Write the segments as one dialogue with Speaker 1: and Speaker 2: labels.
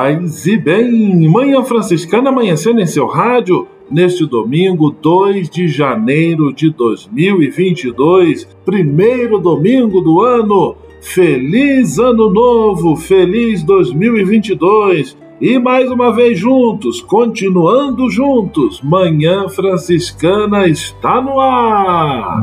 Speaker 1: Paz e bem, Manhã Franciscana amanhecendo em seu rádio neste domingo, 2 de janeiro de 2022, primeiro domingo do ano. Feliz Ano Novo, feliz 2022. E mais uma vez juntos, continuando juntos, Manhã Franciscana está no ar.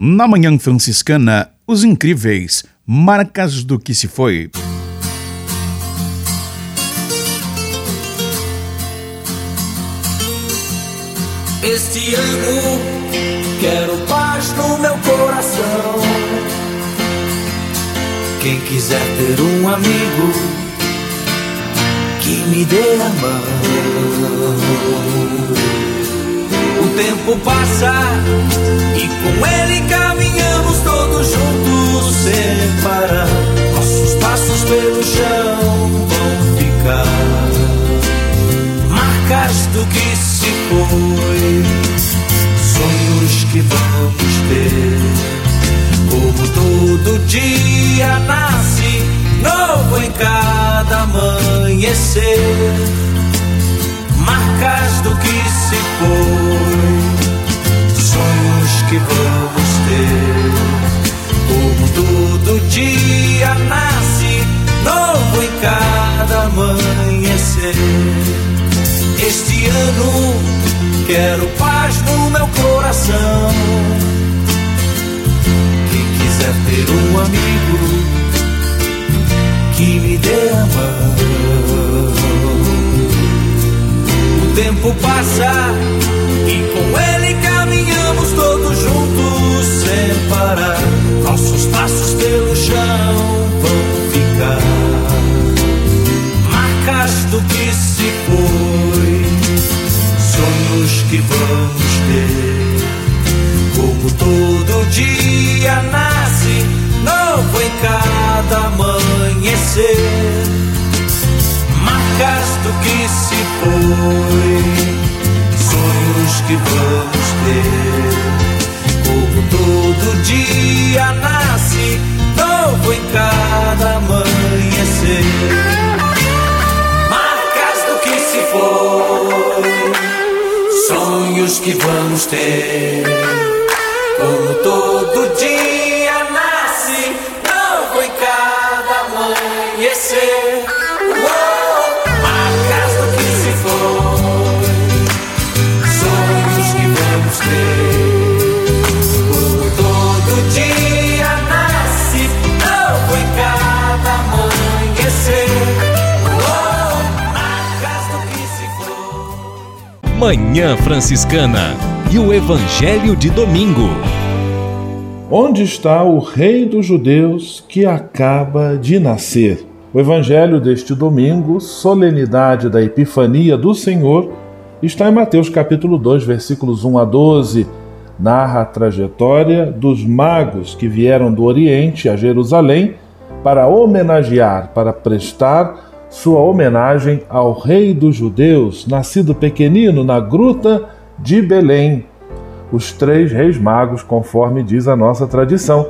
Speaker 2: Na Manhã Franciscana, os incríveis Marcas do que se foi.
Speaker 3: Este ano quero paz no meu coração. Quem quiser ter um amigo que me dê a mão. Tempo passa e com ele caminhamos todos juntos sem parar. Nossos passos pelo chão vão ficar marcas do que se foi, sonhos que vamos ter. Como todo dia nasce novo em cada amanhecer, marcas do que se foi, sonhos que vamos ter. Como todo dia nasce novo em cada amanhecer. Este ano quero paz no meu coração. Quem quiser ter um amigo tempo passa e com ele caminhamos todos juntos sem parar. Nossos passos pelo chão vão ficar marcas do que se foi, sonhos que vamos ter. Como todo dia nasce novo em cada amanhecer. Marcas do que se foi, sonhos que vamos ter. Como todo dia nasce novo em cada amanhecer. Marcas do que se foi, sonhos que vamos ter. Como todo dia
Speaker 4: Manhã Franciscana e o Evangelho de Domingo.
Speaker 1: Onde está o Rei dos Judeus que acaba de nascer? O Evangelho deste domingo, solenidade da Epifania do Senhor, está em Mateus capítulo 2, versículos 1 a 12. Narra a trajetória dos magos que vieram do Oriente a Jerusalém para homenagear, para prestar sua homenagem ao Rei dos Judeus, nascido pequenino na gruta de Belém. Os três reis magos, conforme diz a nossa tradição,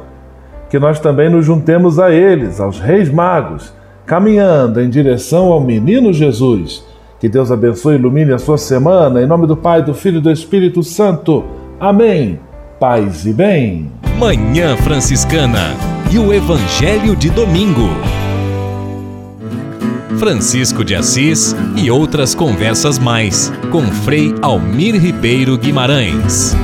Speaker 1: que nós também nos juntemos a eles, aos reis magos, caminhando em direção ao menino Jesus. Que Deus abençoe e ilumine a sua semana, em nome do Pai, do Filho e do Espírito Santo. Amém. Paz e bem.
Speaker 4: Manhã Franciscana e o Evangelho de Domingo. Francisco de Assis e outras conversas mais com Frei Almir Ribeiro Guimarães.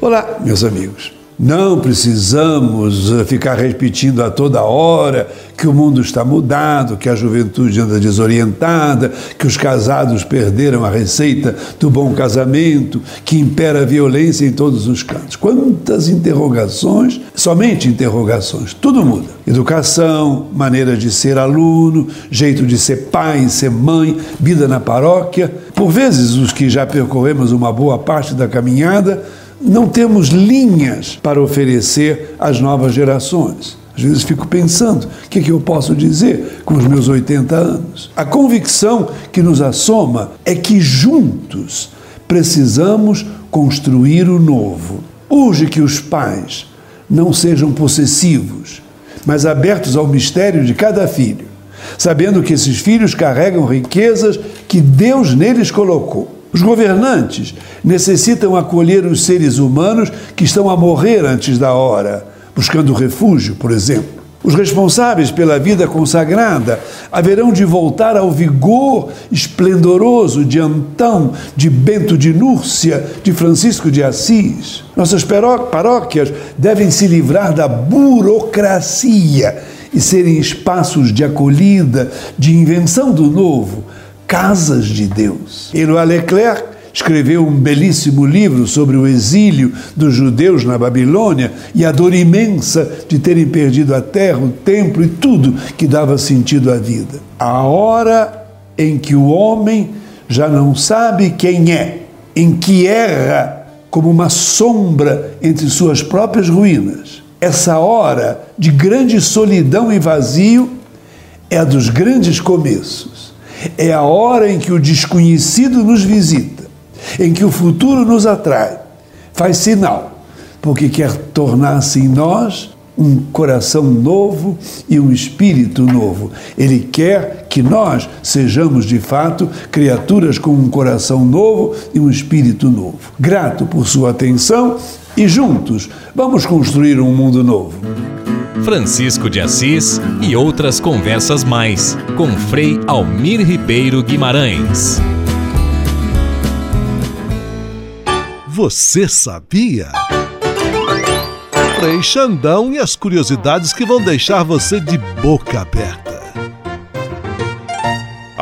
Speaker 5: Olá, meus amigos. Não precisamos eh, ficar repetindo a toda hora que o mundo está mudado, que a juventude anda desorientada, que os casados perderam a receita do bom casamento, que impera a violência em todos os cantos. Quantas interrogações, somente interrogações, tudo muda. Educação, maneira de ser aluno, jeito de ser pai, ser mãe, vida na paróquia. Por vezes, os que já percorremos uma boa parte da caminhada, não temos linhas para oferecer às novas gerações. Às vezes fico pensando, o que, é que eu posso dizer com os meus 80 anos? A convicção que nos assoma é que juntos precisamos construir o novo. Urge que os pais não sejam possessivos, mas abertos ao mistério de cada filho, sabendo que esses filhos carregam riquezas que Deus neles colocou. Os governantes necessitam acolher os seres humanos que estão a morrer antes da hora, buscando refúgio, por exemplo. Os responsáveis pela vida consagrada haverão de voltar ao vigor esplendoroso de Antão, de Bento de Núrcia, de Francisco de Assis. Nossas paróquias devem se livrar da burocracia e serem espaços de acolhida, de invenção do novo, casas de Deus. Éloi Leclerc escreveu um belíssimo livro sobre o exílio dos judeus na Babilônia e a dor imensa de terem perdido a terra, o templo e tudo que dava sentido à vida. A hora em que o homem já não sabe quem é, em que erra como uma sombra entre suas próprias ruínas. Essa hora de grande solidão e vazio é a dos grandes começos é a hora em que o desconhecido nos visita, em que o futuro nos atrai, faz sinal, porque quer tornar-se em nós um coração novo e um espírito novo. Ele quer que nós sejamos de fato criaturas com um coração novo e um espírito novo. Grato por sua atenção e juntos vamos construir um mundo novo.
Speaker 4: Francisco de Assis e outras conversas mais com Frei Almir Ribeiro Guimarães.
Speaker 6: Você sabia? Frei Xandão e as curiosidades que vão deixar você de boca aberta.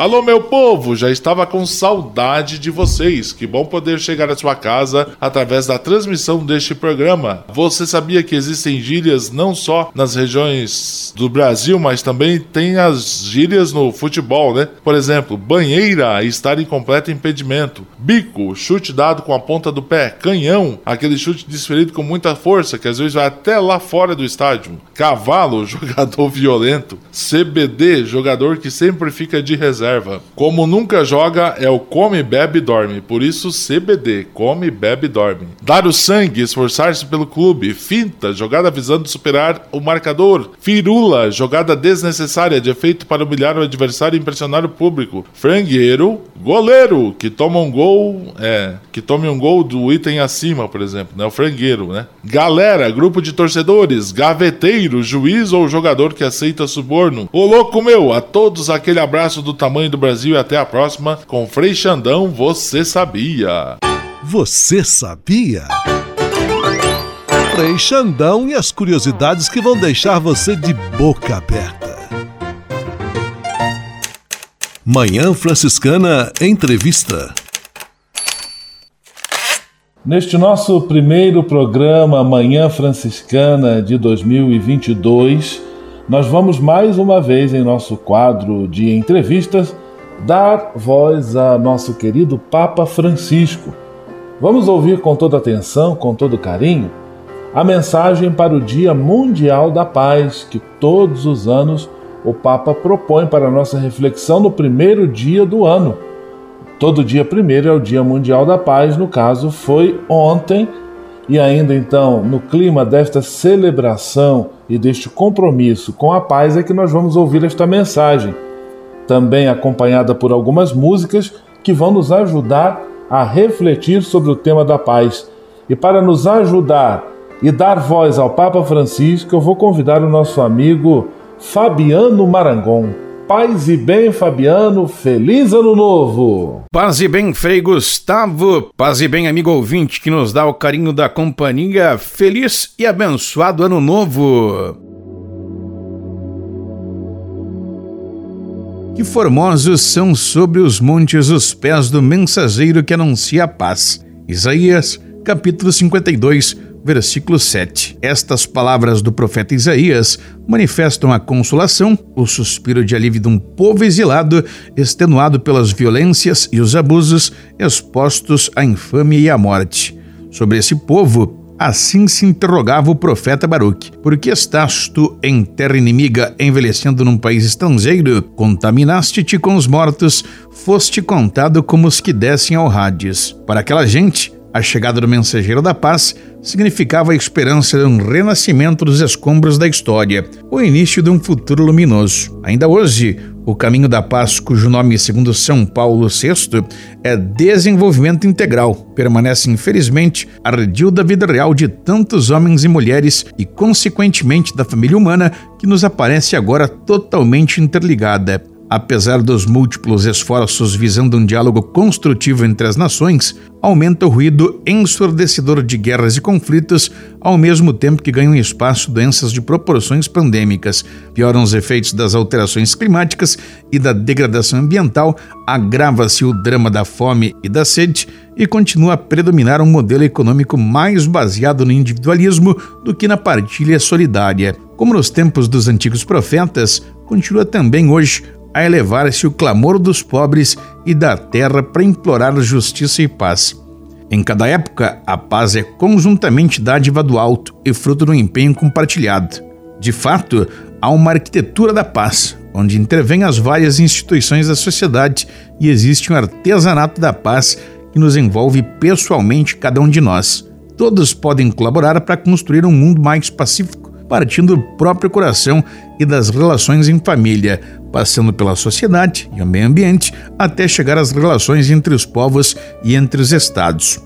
Speaker 7: Alô, meu povo, já estava com saudade de vocês. Que bom poder chegar à sua casa através da transmissão deste programa. Você sabia que existem gírias não só nas regiões do Brasil, mas também tem as gírias no futebol, né? Por exemplo, banheira, estar em completo impedimento. Bico, chute dado com a ponta do pé. Canhão, aquele chute desferido com muita força, que às vezes vai até lá fora do estádio. Cavalo, jogador violento. CBD, jogador que sempre fica de reserva reserva. Como nunca joga, é o come, bebe, dorme. Por isso, CBD, come, bebe, dorme. Dar o sangue, esforçar-se pelo clube. Finta, jogada visando superar o marcador. Firula, jogada desnecessária de efeito para humilhar o adversário e impressionar o público. Frangueiro, goleiro, que toma um gol, é, que tome um gol do item acima, por exemplo, né? O frangueiro, né? Galera, grupo de torcedores, gaveteiro, juiz ou jogador que aceita suborno. Ô louco meu, a todos aquele abraço do tamanho do Brasil e até a próxima com Frei Xandão, você sabia?
Speaker 6: Você sabia? Frei Xandão e as curiosidades que vão deixar você de boca aberta. Manhã Franciscana Entrevista.
Speaker 1: Neste nosso primeiro programa Manhã Franciscana de 2022, nós vamos mais uma vez em nosso quadro de entrevistas dar voz a nosso querido Papa Francisco. Vamos ouvir com toda atenção, com todo carinho, a mensagem para o Dia Mundial da Paz que todos os anos o Papa propõe para nossa reflexão no primeiro dia do ano. Todo dia primeiro é o Dia Mundial da Paz, no caso foi ontem, e ainda então, no clima desta celebração e deste compromisso com a paz, é que nós vamos ouvir esta mensagem, também acompanhada por algumas músicas que vão nos ajudar a refletir sobre o tema da paz. E para nos ajudar e dar voz ao Papa Francisco, eu vou convidar o nosso amigo Fabiano Marangon. Paz e bem, Fabiano, feliz ano novo!
Speaker 2: Paz e bem, Frei Gustavo, paz e bem, amigo ouvinte que nos dá o carinho da companhia, feliz e abençoado ano novo! Que formosos são sobre os montes os pés do mensageiro que anuncia a paz. Isaías, capítulo 52, versículo 7. Estas palavras do profeta Isaías manifestam a consolação, o suspiro de alívio de um povo exilado, extenuado pelas violências e os abusos, expostos à infâmia e à morte. Sobre esse povo, Assim se interrogava o profeta Baruque: Por que estás tu em terra inimiga, envelhecendo num país estrangeiro? Contaminaste-te com os mortos, foste contado como os que descem ao Hades. Para aquela gente, a chegada do mensageiro da paz significava a esperança de um renascimento dos escombros da história, o início de um futuro luminoso. Ainda hoje, o caminho da paz, cujo nome, segundo São Paulo VI, é desenvolvimento integral, permanece infelizmente arredio da vida real de tantos homens e mulheres e, consequentemente, da família humana que nos aparece agora totalmente interligada. Apesar dos múltiplos esforços visando um diálogo construtivo entre as nações, aumenta o ruído ensurdecedor de guerras e conflitos, ao mesmo tempo que ganham espaço doenças de proporções pandêmicas, pioram os efeitos das alterações climáticas e da degradação ambiental, agrava-se o drama da fome e da sede e continua a predominar um modelo econômico mais baseado no individualismo do que na partilha solidária. Como nos tempos dos antigos profetas, continua também hoje a elevar-se o clamor dos pobres e da terra para implorar justiça e paz. Em cada época, a paz é conjuntamente dádiva do alto e fruto do empenho compartilhado. De fato, há uma arquitetura da paz, onde intervêm as várias instituições da sociedade e existe um artesanato da paz que nos envolve pessoalmente cada um de nós. Todos podem colaborar para construir um mundo mais pacífico, partindo do próprio coração e das relações em família, passando pela sociedade e o meio ambiente, até chegar às relações entre os povos e entre os estados.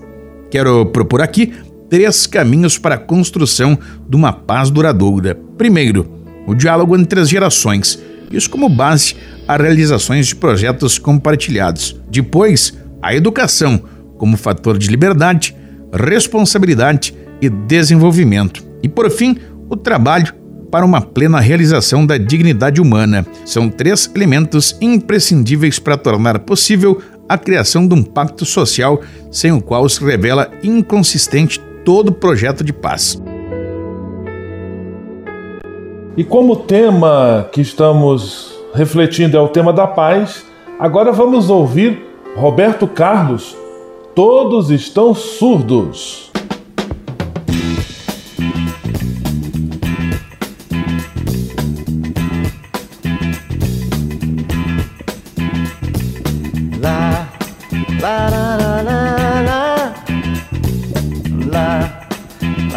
Speaker 2: Quero propor aqui três caminhos para a construção de uma paz duradoura. Primeiro, o diálogo entre as gerações, isso como base a realizações de projetos compartilhados. Depois, a educação, como fator de liberdade, responsabilidade e desenvolvimento. E por fim, o trabalho para uma plena realização da dignidade humana. São três elementos imprescindíveis para tornar possível a criação de um pacto social sem o qual se revela inconsistente todo projeto de paz.
Speaker 1: E como o tema que estamos refletindo é o tema da paz, agora vamos ouvir Roberto Carlos. Todos estão surdos.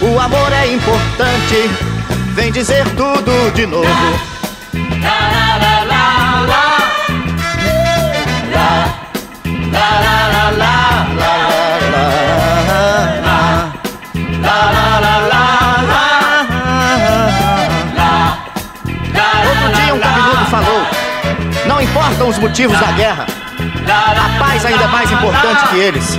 Speaker 8: O amor é importante, vem dizer tudo de novo. La, la, la, la, la, la, Outro dia um cabeludo falou: Não importam os motivos da guerra, a paz ainda é mais importante que eles.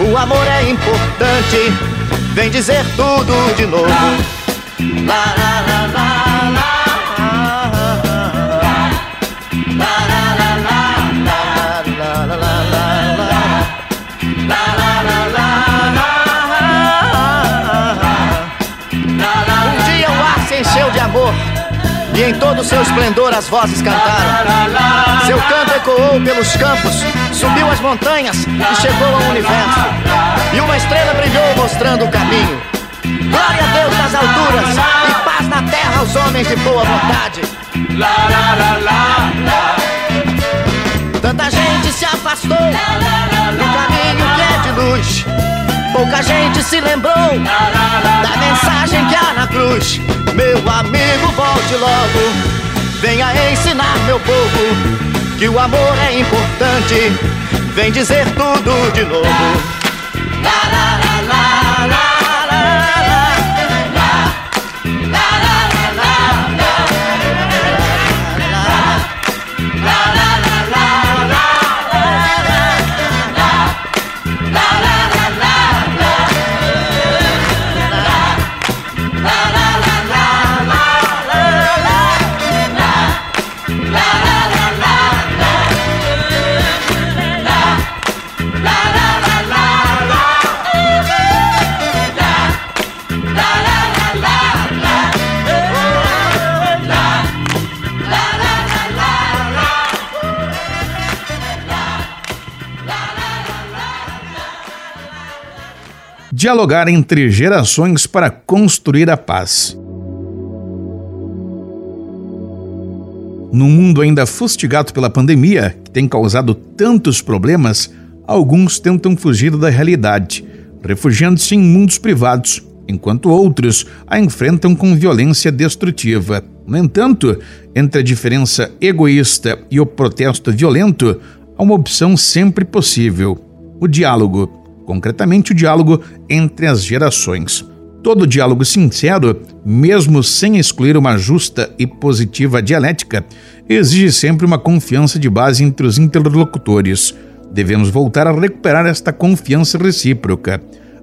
Speaker 8: O amor é importante. Vem dizer tudo de novo. Em todo o seu esplendor as vozes cantaram. Seu canto ecoou pelos campos, subiu as montanhas e chegou ao universo. E uma estrela brilhou mostrando o caminho. Glória a Deus nas alturas e paz na terra aos homens de boa vontade. Tanta gente se afastou do caminho que é de luz. Pouca gente se lembrou da mensagem que há na cruz. Meu amigo, volte logo. Venha ensinar meu povo que o amor é importante. Vem dizer tudo de novo.
Speaker 2: Dialogar entre gerações para construir a paz. Num mundo ainda fustigado pela pandemia, que tem causado tantos problemas, alguns tentam fugir da realidade, refugiando-se em mundos privados, enquanto outros a enfrentam com violência destrutiva. No entanto, entre a diferença egoísta e o protesto violento, há uma opção sempre possível: o diálogo concretamente o diálogo entre as gerações. Todo diálogo sincero, mesmo sem excluir uma justa e positiva dialética, exige sempre uma confiança de base entre os interlocutores. Devemos voltar a recuperar esta confiança recíproca.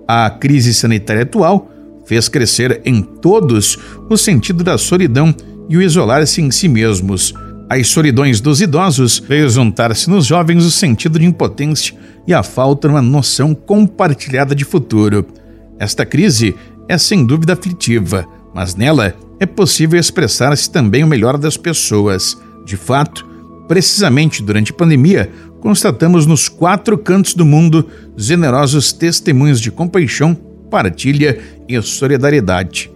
Speaker 2: A crise sanitária atual fez crescer em todos o sentido da solidão e o isolar-se em si mesmos. As solidões dos idosos veio juntar-se nos jovens o sentido de impotência e a falta de uma noção compartilhada de futuro. Esta crise é sem dúvida aflitiva, mas nela é possível expressar-se também o melhor das pessoas. De fato, precisamente durante a pandemia, constatamos nos quatro cantos do mundo generosos testemunhos de compaixão, partilha e solidariedade.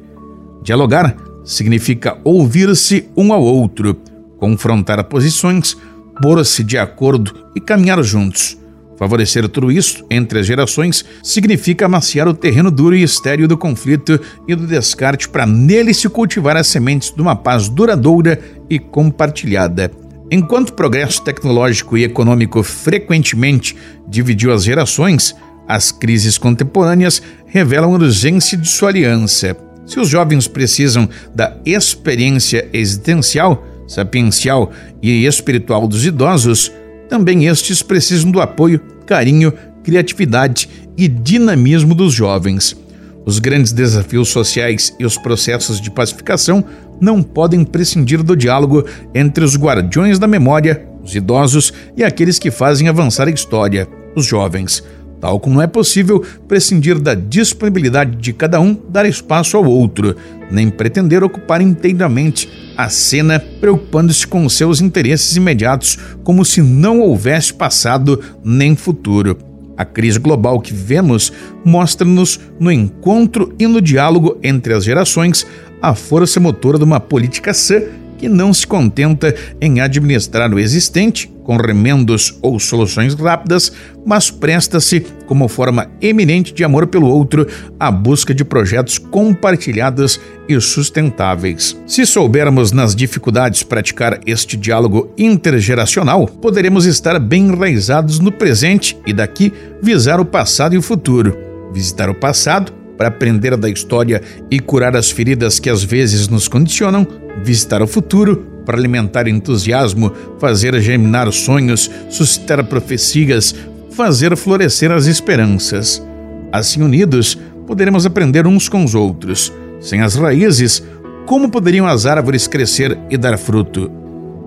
Speaker 2: Dialogar significa ouvir-se um ao outro, confrontar posições, pôr-se de acordo e caminhar juntos. Favorecer tudo isso entre as gerações significa amaciar o terreno duro e estéril do conflito e do descarte para nele se cultivar as sementes de uma paz duradoura e compartilhada. Enquanto o progresso tecnológico e econômico frequentemente dividiu as gerações, as crises contemporâneas revelam a urgência de sua aliança. Se os jovens precisam da experiência existencial, sapiencial e espiritual dos idosos, também estes precisam do apoio, carinho, criatividade e dinamismo dos jovens. Os grandes desafios sociais e os processos de pacificação não podem prescindir do diálogo entre os guardiões da memória, os idosos e aqueles que fazem avançar a história, os jovens tal como não é possível prescindir da disponibilidade de cada um dar espaço ao outro, nem pretender ocupar inteiramente a cena preocupando-se com seus interesses imediatos, como se não houvesse passado nem futuro. A crise global que vemos mostra-nos no encontro e no diálogo entre as gerações a força motora de uma política sã que não se contenta em administrar o existente com remendos ou soluções rápidas, mas presta-se, como forma eminente de amor pelo outro, à busca de projetos compartilhados e sustentáveis. Se soubermos nas dificuldades praticar este diálogo intergeracional, poderemos estar bem enraizados no presente e daqui visar o passado e o futuro. Visitar o passado para aprender da história e curar as feridas que às vezes nos condicionam, visitar o futuro para alimentar entusiasmo, fazer germinar sonhos, suscitar profecias, fazer florescer as esperanças. Assim unidos, poderemos aprender uns com os outros. Sem as raízes, como poderiam as árvores crescer e dar fruto?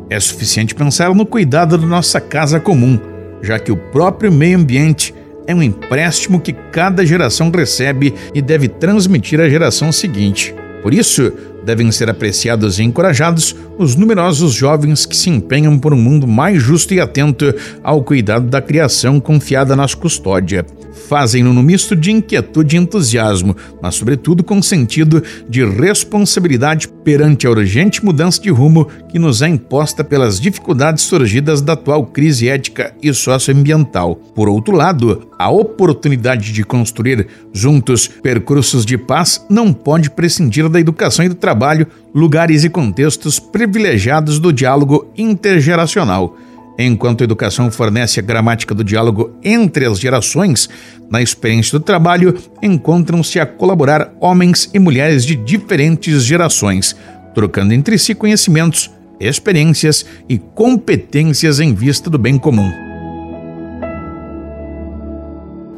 Speaker 2: É suficiente pensar no cuidado da nossa casa comum, já que o próprio meio ambiente é um empréstimo que cada geração recebe e deve transmitir à geração seguinte. Por isso, devem ser apreciados e encorajados os numerosos jovens que se empenham por um mundo mais justo e atento ao cuidado da criação confiada nas custódia. Fazem-no no misto de inquietude e entusiasmo, mas sobretudo com sentido de responsabilidade perante a urgente mudança de rumo que nos é imposta pelas dificuldades surgidas da atual crise ética e socioambiental. Por outro lado, a oportunidade de construir juntos percursos de paz não pode prescindir da educação e do trabalho, lugares e contextos privilegiados do diálogo intergeracional. Enquanto a educação fornece a gramática do diálogo entre as gerações, na experiência do trabalho encontram-se a colaborar homens e mulheres de diferentes gerações, trocando entre si conhecimentos, experiências e competências em vista do bem comum.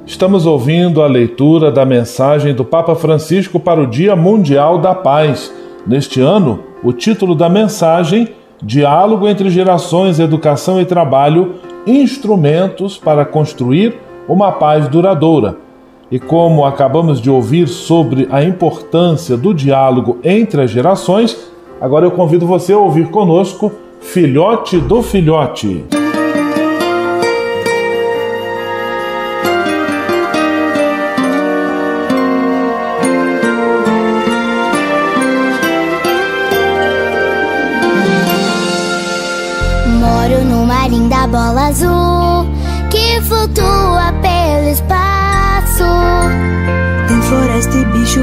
Speaker 1: Estamos ouvindo a leitura da mensagem do Papa Francisco para o Dia Mundial da Paz. Neste ano, o título da mensagem Diálogo entre gerações, educação e trabalho, instrumentos para construir uma paz duradoura. E como acabamos de ouvir sobre a importância do diálogo entre as gerações, agora eu convido você a ouvir conosco Filhote do Filhote.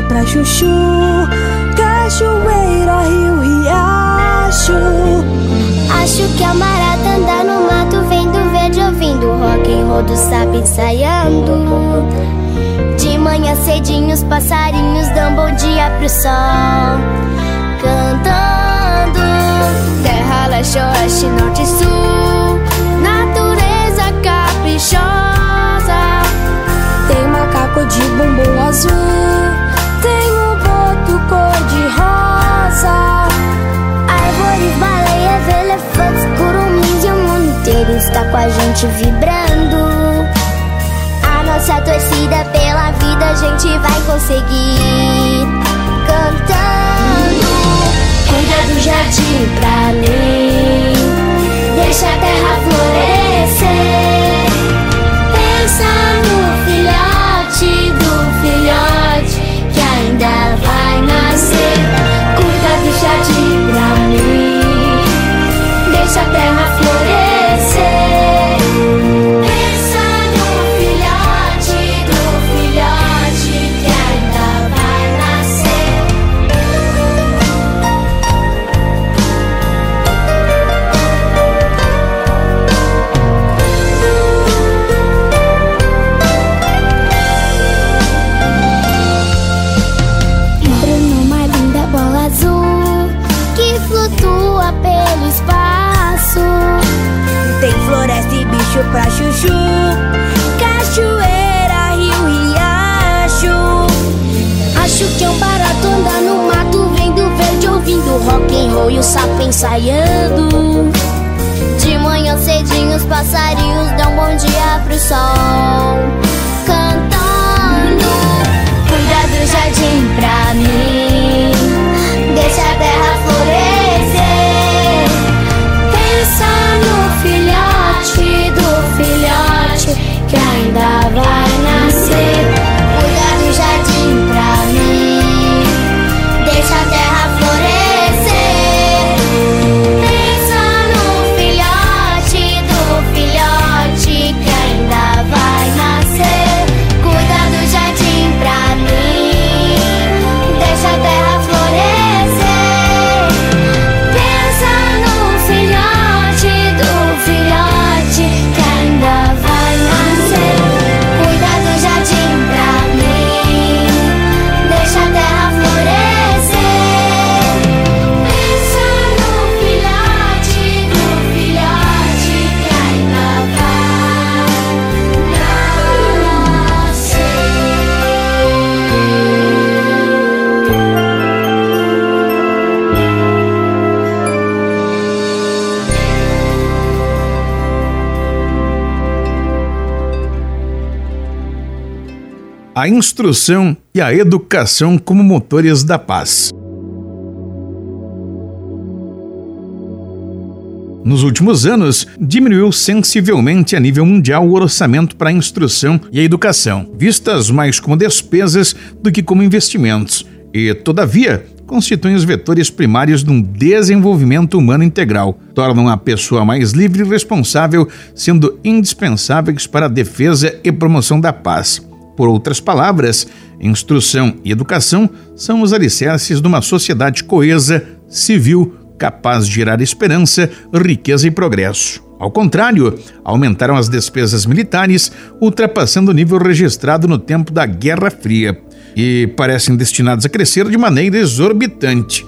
Speaker 9: Pra chuchu, cachoeira, rio, riacho.
Speaker 10: Acho que a marata anda no mato, vendo verde, ouvindo rock and roll do sapo ensaiando. De manhã cedinho os passarinhos dão bom dia pro sol, cantando. Terra, leste, oeste, norte e sul caprichosa.
Speaker 9: Tem macaco de bumbum azul, boto cor de rosa.
Speaker 10: Árvores, baleias, elefantes, curumins e o mundo inteiro está com a gente vibrando. A nossa torcida pela vida a gente vai conseguir. Cantando, cuida do jardim pra mim, deixa a terra florescer. Cachoeira, rio, riacho. Acho que é um barato andar no mato, vendo verde, ouvindo rock and e o sapo ensaiando. De manhã cedinho os passarinhos dão bom dia pro sol Cantando Cuida do jardim pra mim ainda
Speaker 2: instrução e a educação como motores da paz. Nos últimos anos, diminuiu sensivelmente a nível mundial o orçamento para a instrução e a educação, vistas mais como despesas do que como investimentos, e, todavia, constituem os vetores primários de um desenvolvimento humano integral, tornam a pessoa mais livre e responsável, sendo indispensáveis para a defesa e promoção da paz. Por outras palavras, instrução e educação são os alicerces de uma sociedade coesa, civil, capaz de gerar esperança, riqueza e progresso. Ao contrário, aumentaram as despesas militares, ultrapassando o nível registrado no tempo da Guerra Fria, e parecem destinados a crescer de maneira exorbitante.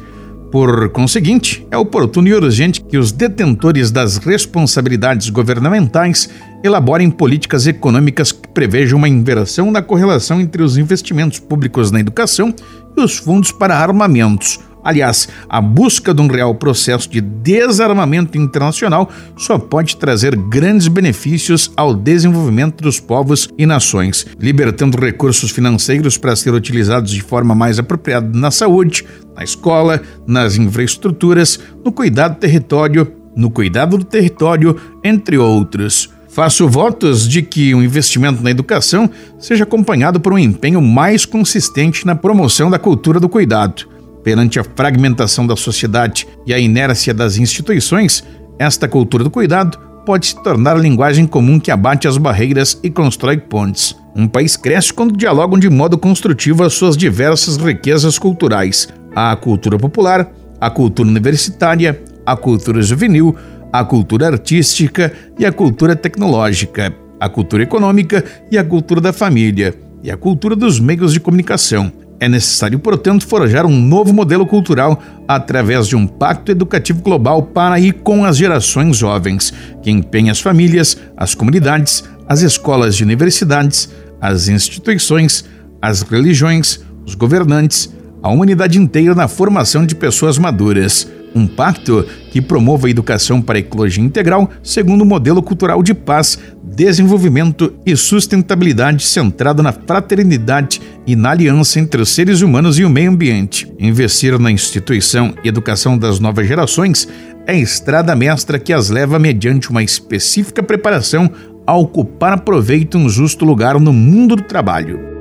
Speaker 2: Por conseguinte, é oportuno e urgente que os detentores das responsabilidades governamentais elaborem políticas econômicas que prevejam uma inversão na correlação entre os investimentos públicos na educação e os fundos para armamentos. Aliás, a busca de um real processo de desarmamento internacional só pode trazer grandes benefícios ao desenvolvimento dos povos e nações, libertando recursos financeiros para ser utilizados de forma mais apropriada na saúde, na escola, nas infraestruturas, no cuidado do território, no cuidado do território, entre outros. Faço votos de que o investimento na educação seja acompanhado por um empenho mais consistente na promoção da cultura do cuidado. Perante a fragmentação da sociedade e a inércia das instituições, esta cultura do cuidado pode se tornar a linguagem comum que abate as barreiras e constrói pontes. Um país cresce quando dialogam de modo construtivo as suas diversas riquezas culturais: a cultura popular, a cultura universitária, a cultura juvenil, a cultura artística e a cultura tecnológica, a cultura econômica e a cultura da família, e a cultura dos meios de comunicação. É necessário, portanto, forjar um novo modelo cultural através de um pacto educativo global para e com as gerações jovens, que empenhe as famílias, as comunidades, as escolas e universidades, as instituições, as religiões, os governantes, a humanidade inteira na formação de pessoas maduras. Um pacto que promova a educação para a ecologia integral segundo o modelo cultural de paz, desenvolvimento e sustentabilidade centrado na fraternidade e na aliança entre os seres humanos e o meio ambiente. Investir na instituição e educação das novas gerações é a estrada mestra que as leva mediante uma específica preparação a ocupar proveito um justo lugar no mundo do trabalho.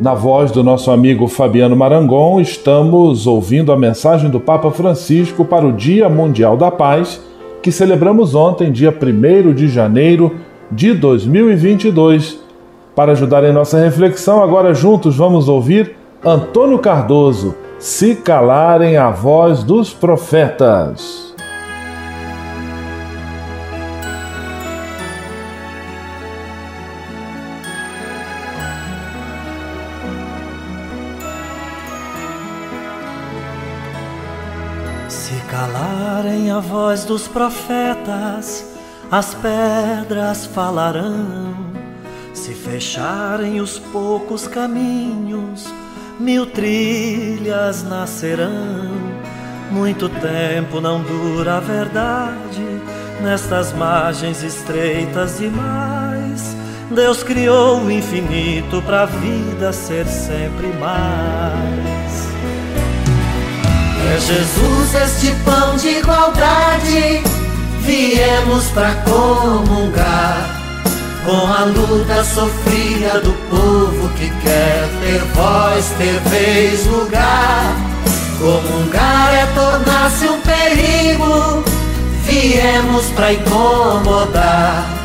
Speaker 1: Na voz do nosso amigo Fabiano Marangon, estamos ouvindo a mensagem do Papa Francisco para o Dia Mundial da Paz, que celebramos ontem, dia 1 de janeiro de 2022. Para ajudar em nossa reflexão, agora juntos vamos ouvir Antônio Cardoso, Se Calarem a Voz dos Profetas.
Speaker 3: Se
Speaker 11: calarem a voz dos profetas, as pedras falarão. Se fecharem os poucos caminhos, mil trilhas nascerão. Muito tempo não dura a verdade, nestas margens estreitas demais. Deus criou o infinito para a vida ser sempre mais. É Jesus este pão de igualdade, viemos para comungar com a luta sofrida do povo que quer ter voz, ter vez, lugar. Comungar é tornar-se um perigo, viemos para incomodar.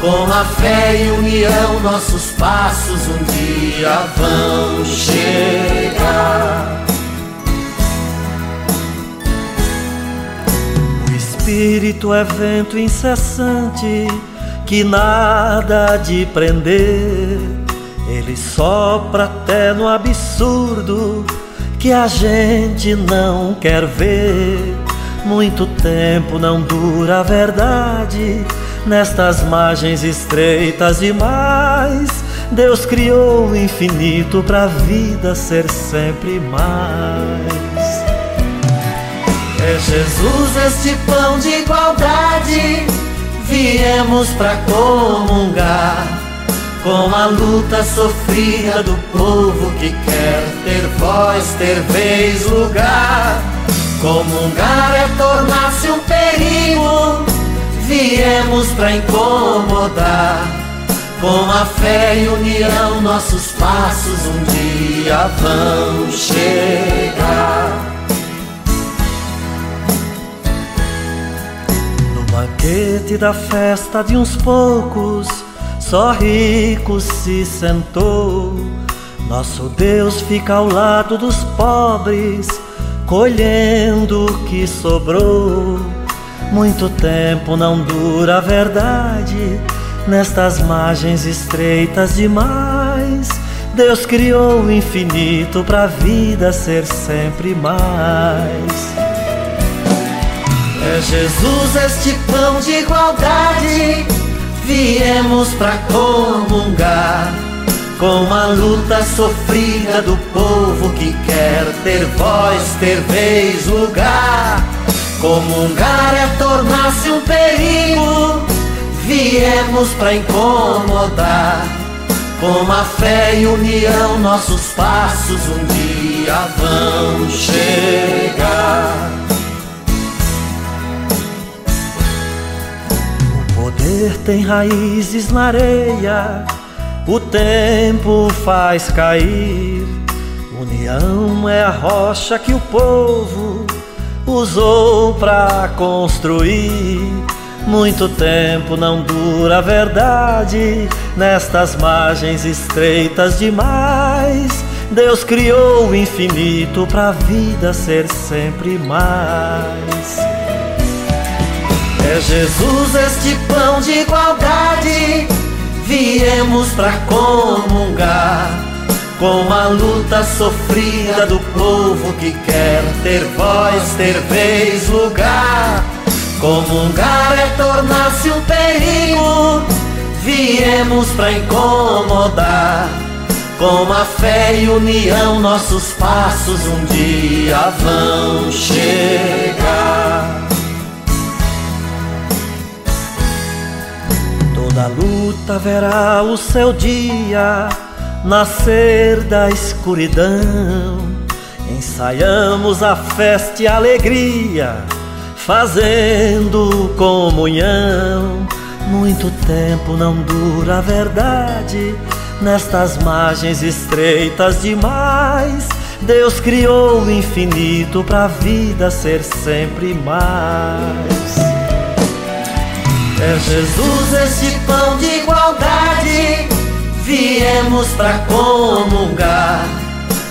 Speaker 11: Com a fé e união, nossos passos um dia vão chegar. Espírito é vento incessante que nada de prender. Ele sopra até no absurdo que a gente não quer ver. Muito tempo não dura a verdade nestas margens estreitas demais. Deus criou o infinito para a vida ser sempre mais. É Jesus este pão de igualdade, viemos para comungar com a luta sofrida do povo que quer ter voz, ter vez, lugar. Comungar é tornar-se um perigo, viemos para incomodar. Com a fé e união, nossos passos um dia vão chegar. Banquete da festa de uns poucos, só rico se sentou. Nosso Deus fica ao lado dos pobres, colhendo o que sobrou. Muito tempo não dura a verdade, nestas margens estreitas demais. Deus criou o infinito para a vida ser sempre mais. É Jesus este pão de igualdade, viemos para comungar com a luta sofrida do povo que quer ter voz, ter vez, lugar. Comungar é tornar-se um perigo, viemos para incomodar. Com a fé e união, nossos passos um dia vão chegar. Poder tem raízes na areia, o tempo faz cair. União é a rocha que o povo usou para construir. Muito tempo não dura a verdade, nestas margens estreitas demais. Deus criou o infinito para a vida ser sempre mais. Jesus este pão de igualdade, viemos para comungar com a luta sofrida do povo que quer ter voz, ter vez, lugar. Comungar é tornar-se um perigo, viemos para incomodar. Com a fé e união, nossos passos um dia vão chegar. Toda luta verá o seu dia nascer da escuridão. Ensaiamos a festa e a alegria, fazendo comunhão. Muito tempo não dura a verdade, nestas margens estreitas demais. Deus criou o infinito para a vida ser sempre mais. É Jesus este pão de igualdade, viemos para comungar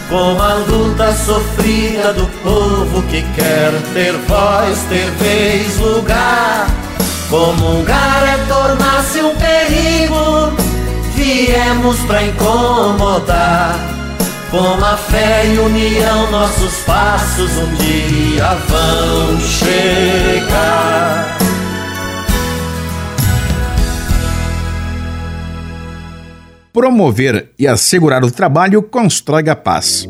Speaker 11: com a luta sofrida do povo que quer ter voz, ter vez, lugar. Comungar é tornar-se um perigo, viemos para incomodar. Com a fé e união, nossos passos um dia vão chegar.
Speaker 2: Promover e assegurar o trabalho constrói a paz.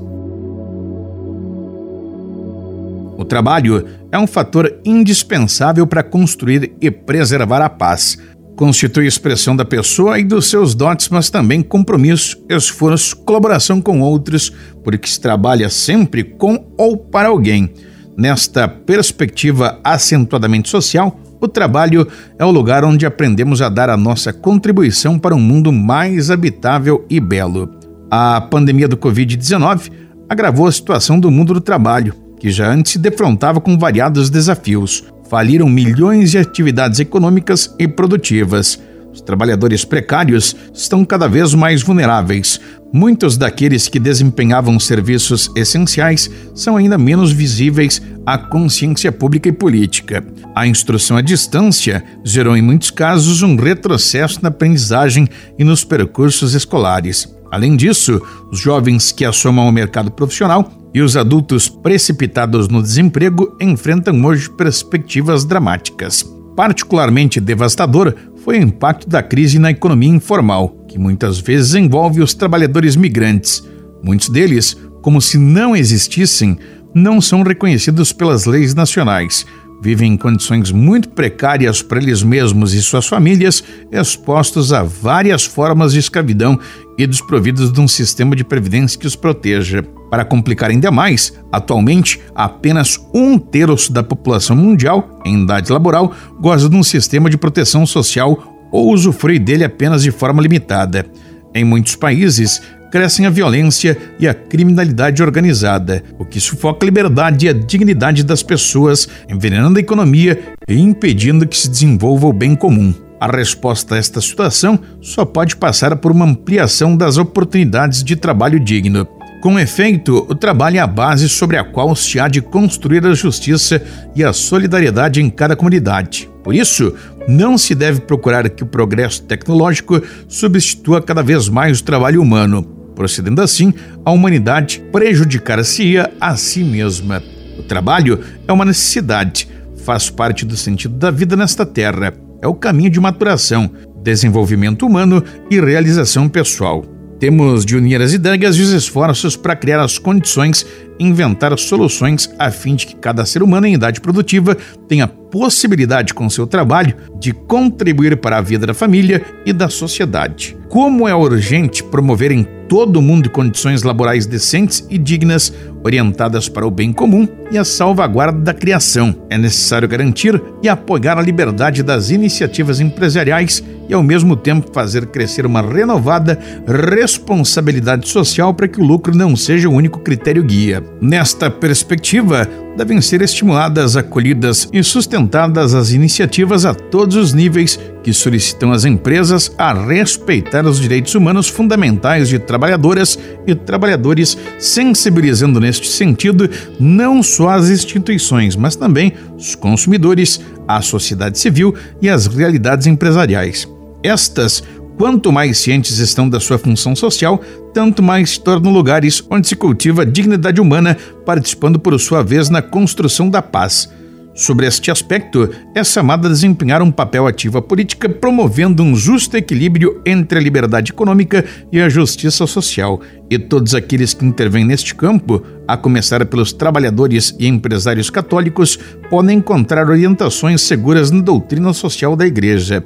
Speaker 2: O trabalho é um fator indispensável para construir e preservar a paz. Constitui expressão da pessoa e dos seus dotes, mas também compromisso, esforço, colaboração com outros, porque se trabalha sempre com ou para alguém. Nesta perspectiva acentuadamente social, o trabalho é o lugar onde aprendemos a dar a nossa contribuição para um mundo mais habitável e belo. A pandemia do Covid-19 agravou a situação do mundo do trabalho que já antes se defrontava com variados desafios. Faliram milhões de atividades econômicas e produtivas. Os trabalhadores precários estão cada vez mais vulneráveis. Muitos daqueles que desempenhavam serviços essenciais são ainda menos visíveis à consciência pública e política. A instrução à distância gerou, em muitos casos, um retrocesso na aprendizagem e nos percursos escolares. Além disso, os jovens que assomam ao mercado profissional e os adultos precipitados no desemprego enfrentam hoje perspectivas dramáticas. Particularmente devastador foi o impacto da crise na economia informal, que muitas vezes envolve os trabalhadores migrantes. Muitos deles, como se não existissem, não são reconhecidos pelas leis nacionais, vivem em condições muito precárias para eles mesmos e suas famílias, expostos a várias formas de escravidão e desprovidos de um sistema de previdência que os proteja. Para complicar ainda mais, atualmente apenas um terço da população mundial, em idade laboral, goza de um sistema de proteção social ou usufrui dele apenas de forma limitada. Em muitos países, crescem a violência e a criminalidade organizada, o que sufoca a liberdade e a dignidade das pessoas, envenenando a economia e impedindo que se desenvolva o bem comum. A resposta a esta situação só pode passar por uma ampliação das oportunidades de trabalho digno. Com efeito, o trabalho é a base sobre a qual se há de construir a justiça e a solidariedade em cada comunidade. Por isso, não se deve procurar que o progresso tecnológico substitua cada vez mais o trabalho humano. Procedendo assim, a humanidade prejudicar-se-ia a si mesma. O trabalho é uma necessidade, faz parte do sentido da vida nesta terra. É o caminho de maturação, desenvolvimento humano e realização pessoal. Temos de unir as ideias e os esforços para criar as condições e inventar soluções a fim de que cada ser humano em idade produtiva tenha possibilidade com seu trabalho de contribuir para a vida da família e da sociedade. Como é urgente promover em todo mundo condições laborais decentes e dignas, orientadas para o bem comum e a salvaguarda da criação. É necessário garantir e apoiar a liberdade das iniciativas empresariais e, ao mesmo tempo, fazer crescer uma renovada responsabilidade social para que o lucro não seja o único critério guia. Nesta perspectiva, devem ser estimuladas, acolhidas e sustentadas as iniciativas a todos os níveis que solicitam às empresas a respeitar os direitos humanos fundamentais de trabalhadoras e trabalhadores, sensibilizando neste sentido não só as instituições, mas também os consumidores, a sociedade civil e as realidades empresariais. Estas Quanto mais cientes estão da sua função social, tanto mais se tornam lugares onde se cultiva a dignidade humana, participando por sua vez na construção da paz. Sobre este aspecto, é chamada a desempenhar um papel ativo à política, promovendo um justo equilíbrio entre a liberdade econômica e a justiça social. E todos aqueles que intervêm neste campo, a começar pelos trabalhadores e empresários católicos, podem encontrar orientações seguras na doutrina social da Igreja.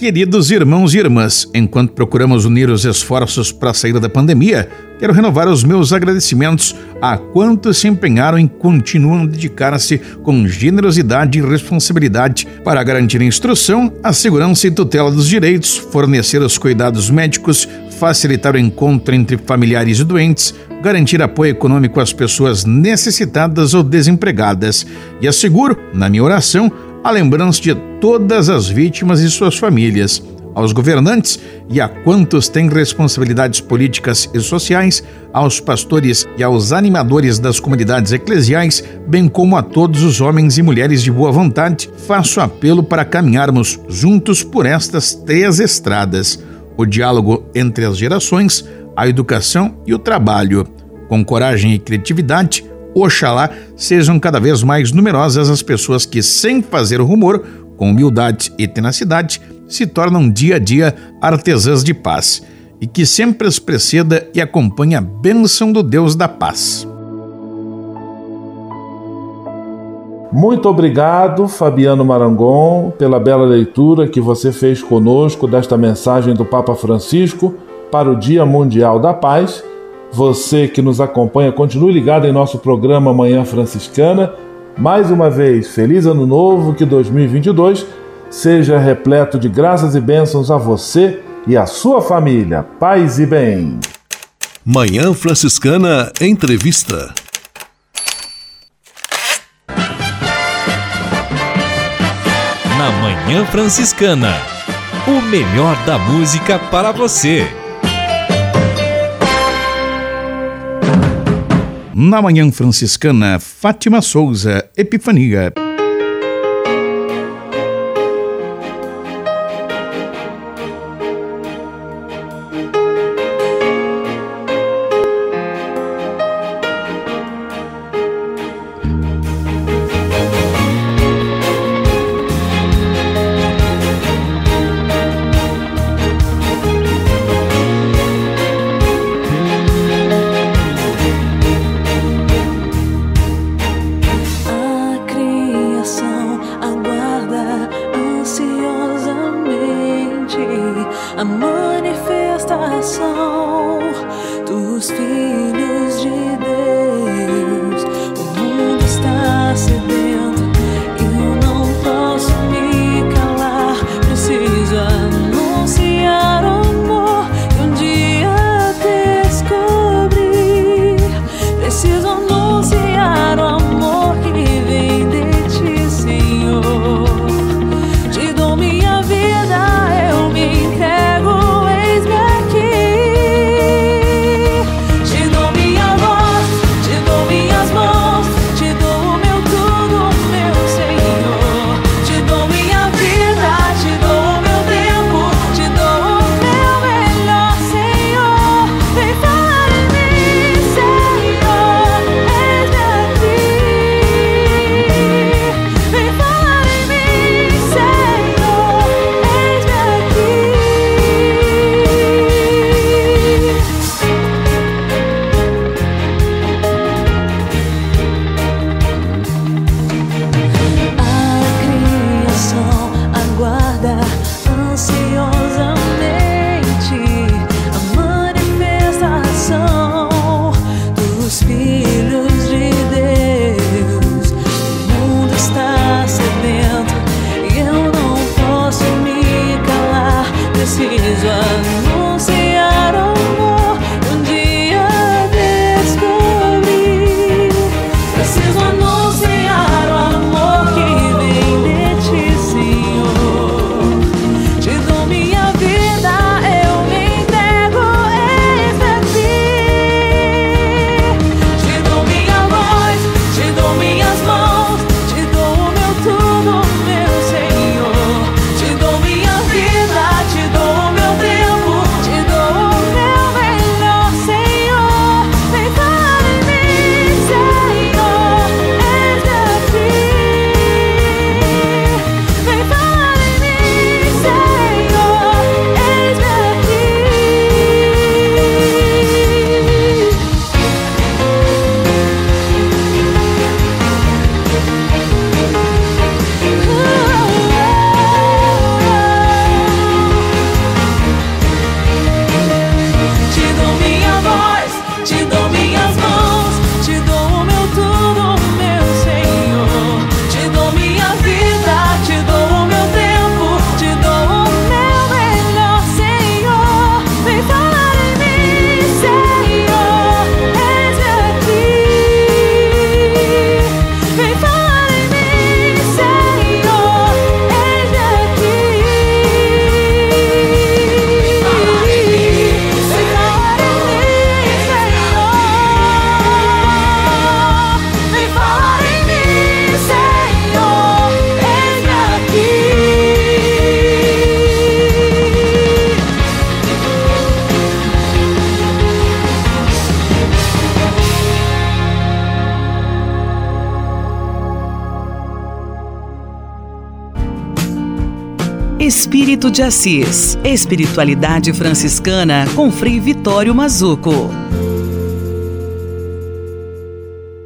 Speaker 2: Queridos irmãos e irmãs, enquanto procuramos unir os esforços para a saída da pandemia, quero renovar os meus agradecimentos a quantos se empenharam e continuam a dedicar-se com generosidade e responsabilidade para garantir a instrução, a segurança e tutela dos direitos, fornecer os cuidados médicos, facilitar o encontro entre familiares e doentes, garantir apoio econômico às pessoas necessitadas ou desempregadas. E asseguro, na minha oração, a lembrança de todas as vítimas e suas famílias, aos governantes e a quantos têm responsabilidades políticas e sociais, aos pastores e aos animadores das comunidades eclesiais, bem como a todos os homens e mulheres de boa vontade, faço apelo para caminharmos juntos por estas três estradas: o diálogo entre as gerações, a educação e o trabalho. Com coragem e criatividade, oxalá sejam cada vez mais numerosas as pessoas que, sem fazer rumor, com humildade e tenacidade, se tornam dia a dia artesãs de paz e que sempre as preceda e acompanhe a bênção do Deus da paz.
Speaker 1: Muito obrigado, Fabiano Marangon, pela bela leitura que você fez conosco desta mensagem do Papa Francisco para o Dia Mundial da Paz. Você que nos acompanha, continue ligado em nosso programa Manhã Franciscana. Mais uma vez, feliz ano novo, que 2022 seja repleto de graças e bênçãos a você e a sua família. Paz e bem.
Speaker 6: Manhã Franciscana Entrevista.
Speaker 4: na Manhã Franciscana. O melhor da música para você.
Speaker 2: Na Manhã Franciscana, Fátima Souza, Epifania.
Speaker 12: Espírito de Assis. Espiritualidade franciscana com Frei Vitório Mazuco.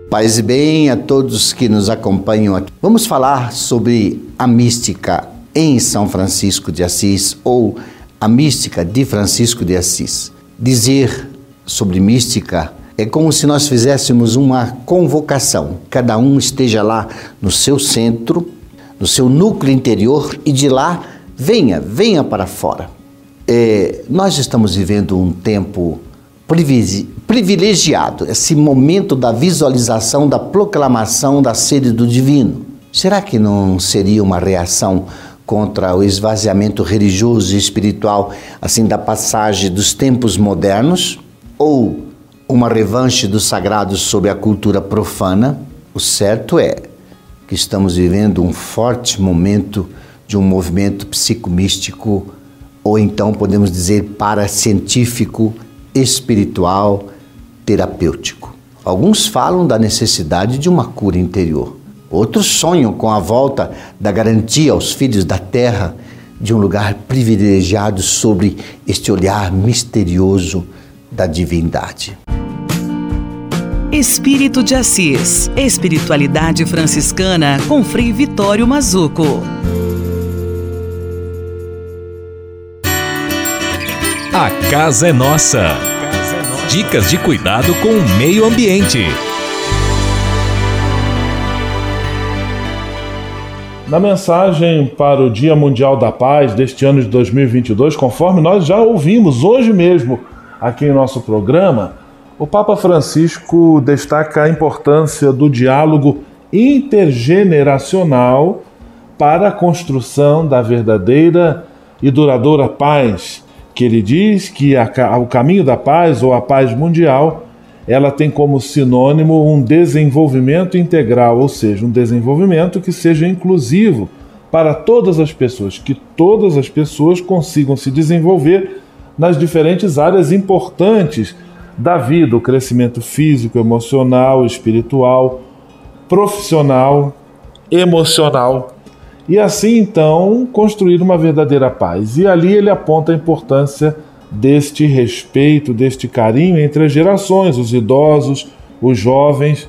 Speaker 13: Paz e bem a todos que nos acompanham aqui. Vamos falar sobre a mística em São Francisco de Assis ou a mística de Francisco de Assis. Dizer sobre mística é como se nós fizéssemos uma convocação. Cada um esteja lá no seu centro, no seu núcleo interior e de lá venha, venha para fora. É, nós estamos vivendo um tempo privilegiado, esse momento da visualização, da proclamação da sede do divino. Será que não seria uma reação contra o esvaziamento religioso e espiritual, assim, da passagem dos tempos modernos? Ou uma revanche dos sagrados sobre a cultura profana? O certo é que estamos vivendo um forte momento de um movimento psicomístico, ou então podemos dizer paracientífico, espiritual, terapêutico. Alguns falam da necessidade de uma cura interior. Outros sonham com a volta da garantia aos filhos da terra de um lugar privilegiado sobre este olhar misterioso da divindade.
Speaker 12: Espírito de Assis. Espiritualidade franciscana com Frei Vitório Mazuco.
Speaker 4: A casa é nossa. Dicas de cuidado com o meio ambiente.
Speaker 1: Na mensagem para o Dia Mundial da Paz deste ano de 2022, conforme nós já ouvimos hoje mesmo aqui em nosso programa, o Papa Francisco destaca a importância do diálogo intergeneracional para a construção da verdadeira e duradoura paz, que ele diz que a, o caminho da paz ou a paz mundial, ela tem como sinônimo um desenvolvimento integral, ou seja, um desenvolvimento que seja inclusivo para todas as pessoas, que todas as pessoas consigam se desenvolver nas diferentes áreas importantes da vida, o crescimento físico, emocional, espiritual, profissional, emocional. E assim então construir uma verdadeira paz. E ali ele aponta a importância deste respeito, deste carinho entre as gerações, os idosos, os jovens,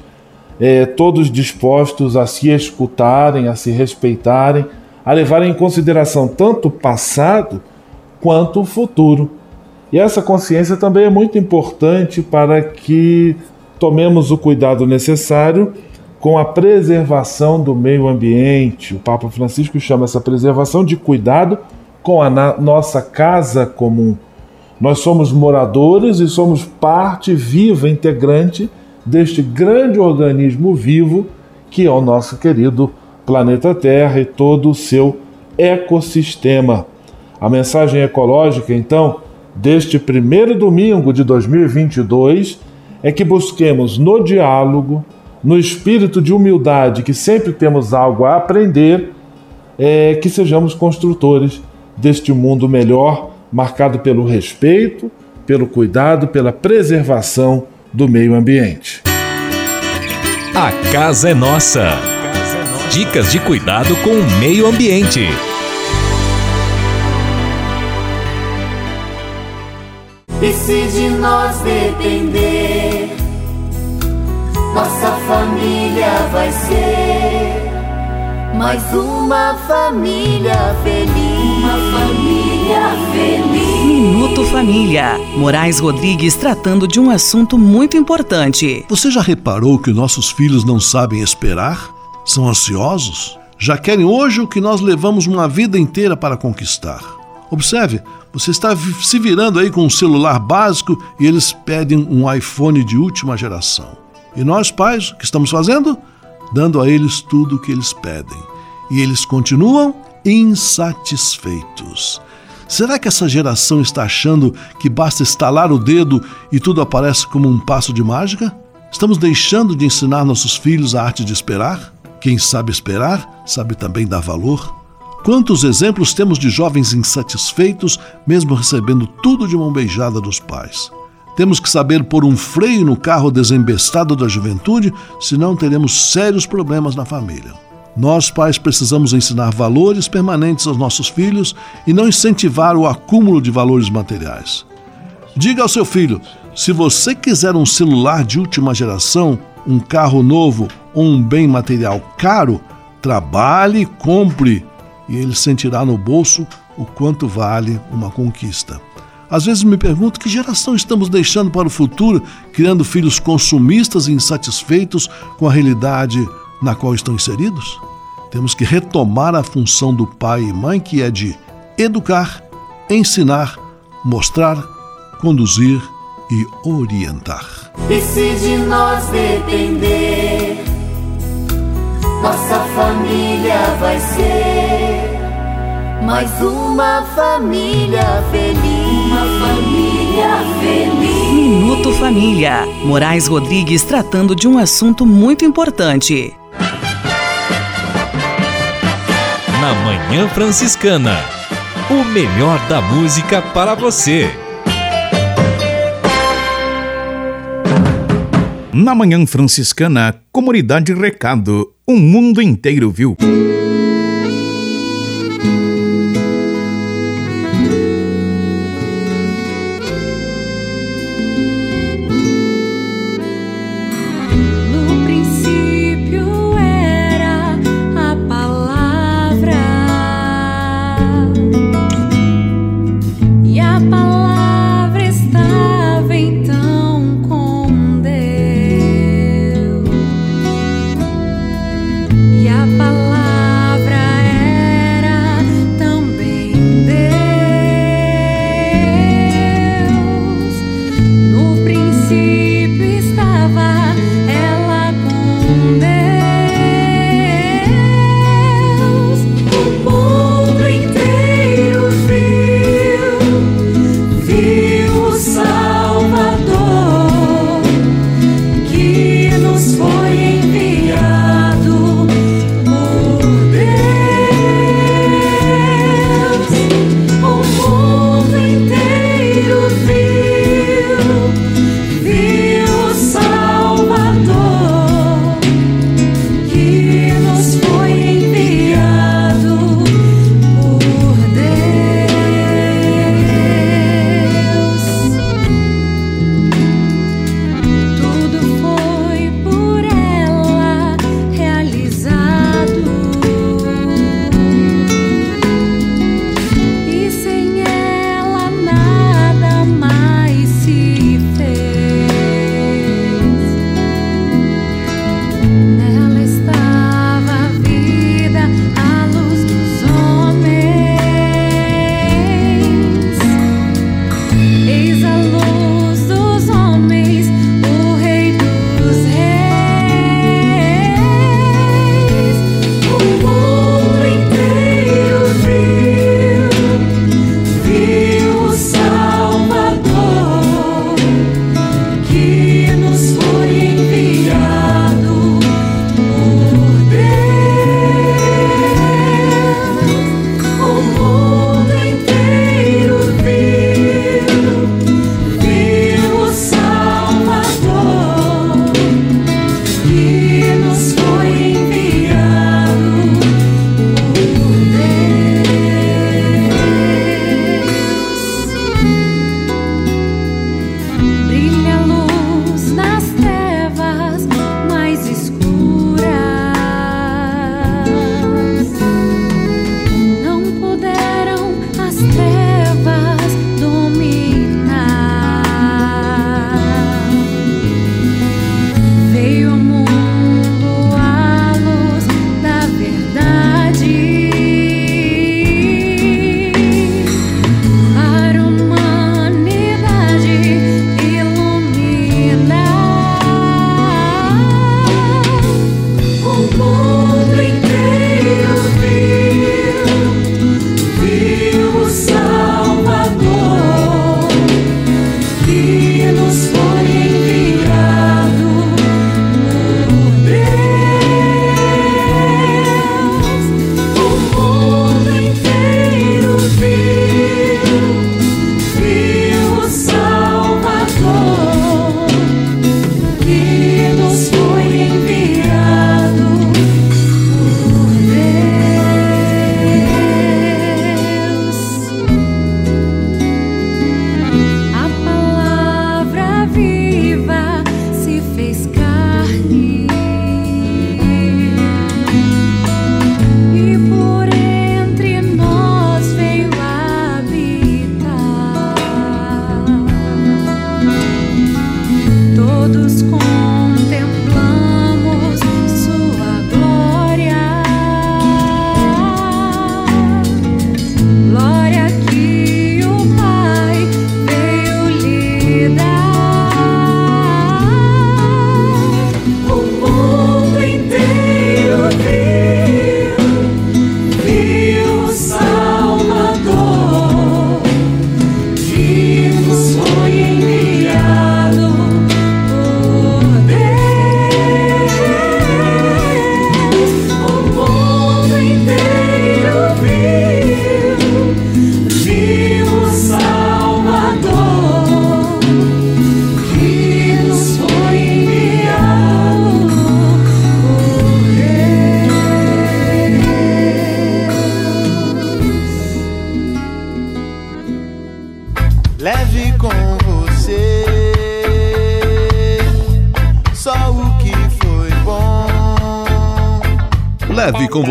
Speaker 1: eh, todos dispostos a se escutarem, a se respeitarem, a levarem em consideração tanto o passado quanto o futuro. E essa consciência também é muito importante para que tomemos o cuidado necessário com a preservação do meio ambiente. O Papa Francisco chama essa preservação de cuidado com a nossa casa comum. Nós somos moradores e somos parte viva, integrante deste grande organismo vivo que é o nosso querido planeta Terra e todo o seu ecossistema. A mensagem ecológica, então, deste primeiro domingo de 2022 é que busquemos no diálogo, no espírito de humildade, que sempre temos algo a aprender, é, que sejamos construtores deste mundo melhor, marcado pelo respeito, pelo cuidado, pela preservação do meio ambiente.
Speaker 4: A casa é nossa. Dicas de cuidado com o meio ambiente.
Speaker 3: E se de nós depender, nossa família vai ser mais uma família feliz. Uma família feliz.
Speaker 12: Minuto Família. Moraes Rodrigues tratando de um assunto muito importante.
Speaker 6: Você já reparou que nossos filhos não sabem esperar? São ansiosos? Já querem hoje o que nós levamos uma vida inteira para conquistar. Observe, você está se virando aí com um celular básico e eles pedem um iPhone de última geração. E nós, pais, o que estamos fazendo? Dando a eles tudo o que eles pedem. E eles continuam insatisfeitos. Será que essa geração está achando que basta estalar o dedo e tudo aparece como um passo de mágica? Estamos deixando de ensinar nossos filhos a arte de esperar? Quem sabe esperar, sabe também dar valor. Quantos exemplos temos de jovens insatisfeitos, mesmo recebendo tudo de mão beijada dos pais? Temos que saber pôr um freio no carro desembestado da juventude, senão teremos sérios problemas na família. Nós, pais, precisamos ensinar valores permanentes aos nossos filhos e não incentivar o acúmulo de valores materiais. Diga ao seu filho: se você quiser um celular de última geração, um carro novo ou um bem material caro, trabalhe e compre, e ele sentirá no bolso o quanto vale uma conquista. Às vezes me pergunto que geração estamos deixando para o futuro, criando filhos consumistas e insatisfeitos com a realidade na qual estão inseridos? Temos que retomar a função do pai e mãe, que é de educar, ensinar, mostrar, conduzir e orientar.
Speaker 11: E se de nós depender, nossa família vai ser mais uma família feliz. Uma família feliz.
Speaker 12: Minuto Família. Moraes Rodrigues tratando de um assunto muito importante.
Speaker 4: Na Manhã Franciscana. O melhor da música para você.
Speaker 14: Na Manhã Franciscana, Comunidade Recado. O mundo inteiro viu.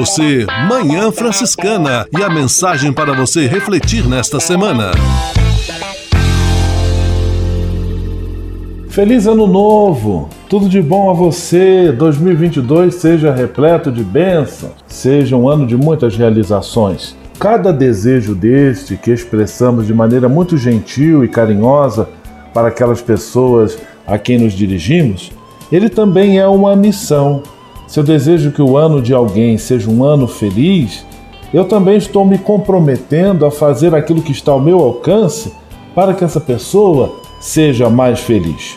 Speaker 6: Você Manhã Franciscana e a mensagem para você refletir nesta semana.
Speaker 1: Feliz Ano Novo! Tudo de bom a você! 2022 seja repleto de bênçãos, seja um ano de muitas realizações. Cada desejo deste que expressamos de maneira muito gentil e carinhosa para aquelas pessoas a quem nos dirigimos, ele também é uma missão se eu desejo que o ano de alguém seja um ano feliz, eu também estou me comprometendo a fazer aquilo que está ao meu alcance para que essa pessoa seja mais feliz.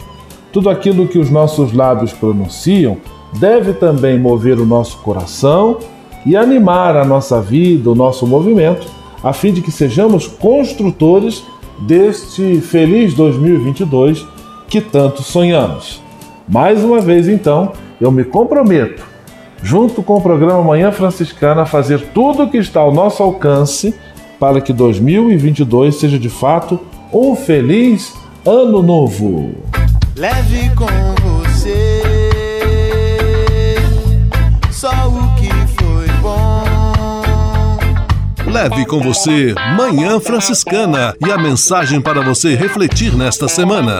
Speaker 1: Tudo aquilo que os nossos lábios pronunciam deve também mover o nosso coração e animar a nossa vida, o nosso movimento, a fim de que sejamos construtores deste feliz 2022 que tanto sonhamos. Mais uma vez, então, eu me comprometo, junto com o programa Manhã Franciscana, a fazer tudo o que está ao nosso alcance para que 2022 seja de fato um feliz ano novo.
Speaker 3: Leve com você só o que foi bom.
Speaker 6: Leve com você Manhã Franciscana e a mensagem para você refletir nesta semana.